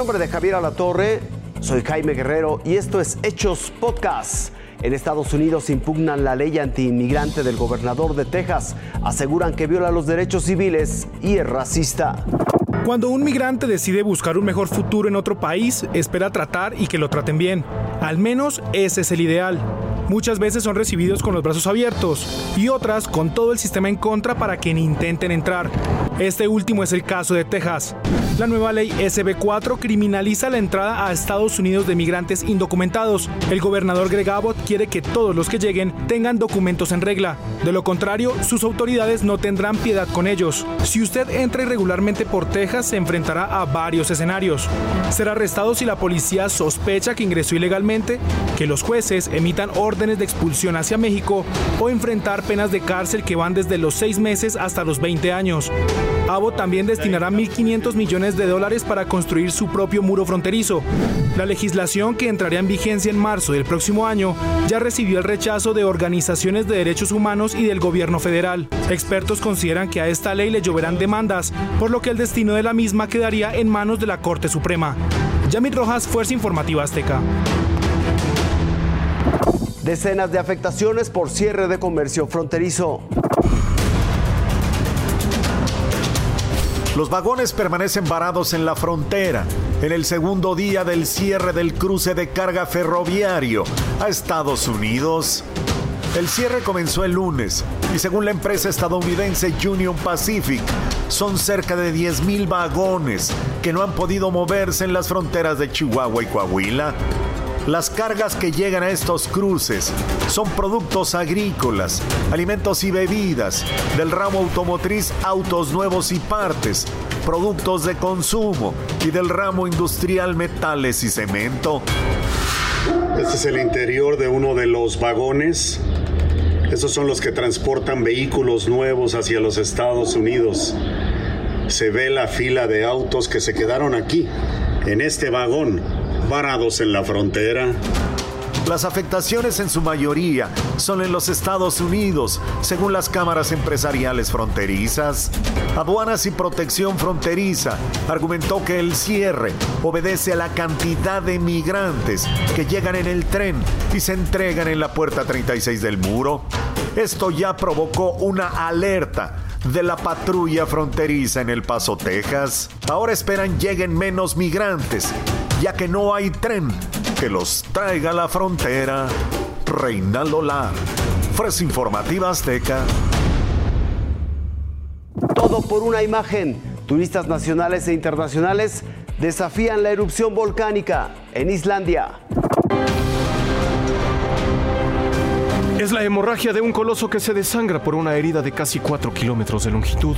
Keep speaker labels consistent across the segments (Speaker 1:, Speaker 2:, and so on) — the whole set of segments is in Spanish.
Speaker 1: nombre de Javier Alatorre, soy Jaime Guerrero y esto es Hechos Podcast. En Estados Unidos impugnan la ley antiinmigrante del gobernador de Texas. Aseguran que viola los derechos civiles y es racista.
Speaker 2: Cuando un migrante decide buscar un mejor futuro en otro país, espera tratar y que lo traten bien. Al menos ese es el ideal. Muchas veces son recibidos con los brazos abiertos y otras con todo el sistema en contra para que ni intenten entrar. Este último es el caso de Texas. La nueva ley SB4 criminaliza la entrada a Estados Unidos de migrantes indocumentados. El gobernador Greg Abbott quiere que todos los que lleguen tengan documentos en regla. De lo contrario, sus autoridades no tendrán piedad con ellos. Si usted entra irregularmente por Texas, se enfrentará a varios escenarios. Será arrestado si la policía sospecha que ingresó ilegalmente, que los jueces emitan órdenes de expulsión hacia México o enfrentar penas de cárcel que van desde los 6 meses hasta los 20 años. Abbott también destinará 1.500 millones de dólares para construir su propio muro fronterizo. La legislación que entraría en vigencia en marzo del próximo año ya recibió el rechazo de organizaciones de derechos humanos y del gobierno federal. Expertos consideran que a esta ley le lloverán demandas, por lo que el destino de la misma quedaría en manos de la Corte Suprema. Yamit Rojas, Fuerza Informativa Azteca.
Speaker 1: Decenas de afectaciones por cierre de comercio fronterizo.
Speaker 3: Los vagones permanecen varados en la frontera en el segundo día del cierre del cruce de carga ferroviario a Estados Unidos. El cierre comenzó el lunes y según la empresa estadounidense Union Pacific, son cerca de 10.000 vagones que no han podido moverse en las fronteras de Chihuahua y Coahuila. Las cargas que llegan a estos cruces son productos agrícolas, alimentos y bebidas, del ramo automotriz, autos nuevos y partes, productos de consumo y del ramo industrial, metales y cemento.
Speaker 4: Este es el interior de uno de los vagones. Estos son los que transportan vehículos nuevos hacia los Estados Unidos. Se ve la fila de autos que se quedaron aquí, en este vagón varados en la frontera.
Speaker 3: Las afectaciones en su mayoría son en los Estados Unidos, según las cámaras empresariales fronterizas. Aduanas y Protección Fronteriza argumentó que el cierre obedece a la cantidad de migrantes que llegan en el tren y se entregan en la puerta 36 del muro. Esto ya provocó una alerta de la patrulla fronteriza en El Paso, Texas. Ahora esperan lleguen menos migrantes ya que no hay tren que los traiga a la frontera. Reina Lola, Fresa Informativa Azteca.
Speaker 1: Todo por una imagen. Turistas nacionales e internacionales desafían la erupción volcánica en Islandia.
Speaker 5: Es la hemorragia de un coloso que se desangra por una herida de casi 4 kilómetros de longitud.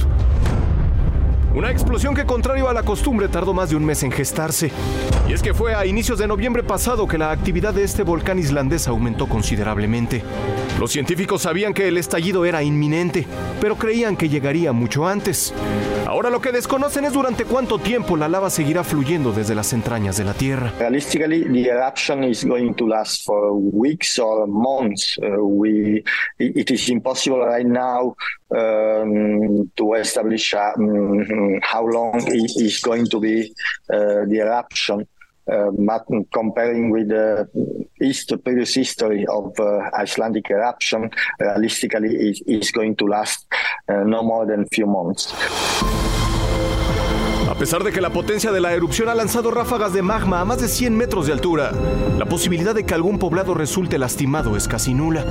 Speaker 5: Una explosión que, contrario a la costumbre, tardó más de un mes en gestarse. Y es que fue a inicios de noviembre pasado que la actividad de este volcán islandés aumentó considerablemente. Los científicos sabían que el estallido era inminente, pero creían que llegaría mucho antes. Ahora lo que desconocen es durante cuánto tiempo la lava seguirá fluyendo desde las entrañas de la Tierra.
Speaker 6: Realistically, the eruption is going to last for weeks or months. Uh, we, it is impossible right now um, to establish um, how long is going to be uh, the eruption. Uh, comparing with the East previous history of uh, Icelandic eruption, realistically, it is going to last no more than a few months.
Speaker 5: A pesar de que la potencia de la erupción ha lanzado ráfagas de magma a más de 100 metros de altura, la posibilidad de que algún poblado resulte lastimado es casi nula.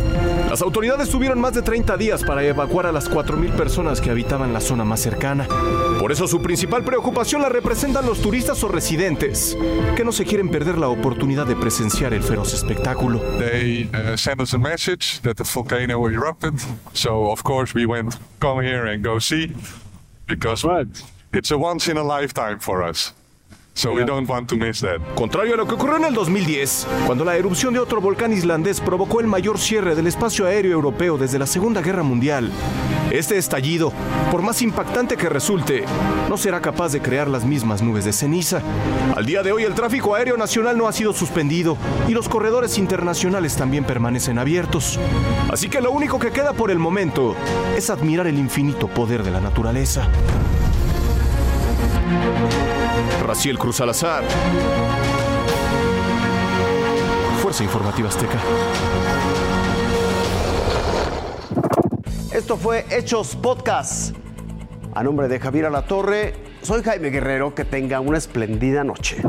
Speaker 5: Las autoridades tuvieron más de 30 días para evacuar a las 4.000 personas que habitaban la zona más cercana. Por eso su principal preocupación la representan los turistas o residentes, que no se quieren perder la oportunidad de presenciar el feroz espectáculo.
Speaker 7: They uh, sent us a message that the volcano erupted, so of course we went come here and go see because what? It's a once in a lifetime for us. So we don't want to miss that.
Speaker 5: Contrario a lo que ocurrió en el 2010, cuando la erupción de otro volcán islandés provocó el mayor cierre del espacio aéreo europeo desde la Segunda Guerra Mundial, este estallido, por más impactante que resulte, no será capaz de crear las mismas nubes de ceniza. Al día de hoy el tráfico aéreo nacional no ha sido suspendido y los corredores internacionales también permanecen abiertos. Así que lo único que queda por el momento es admirar el infinito poder de la naturaleza. Raciel Cruz Salazar. Fuerza Informativa Azteca.
Speaker 1: Esto fue Hechos Podcast. A nombre de Javier Alatorre, soy Jaime Guerrero. Que tenga una espléndida noche.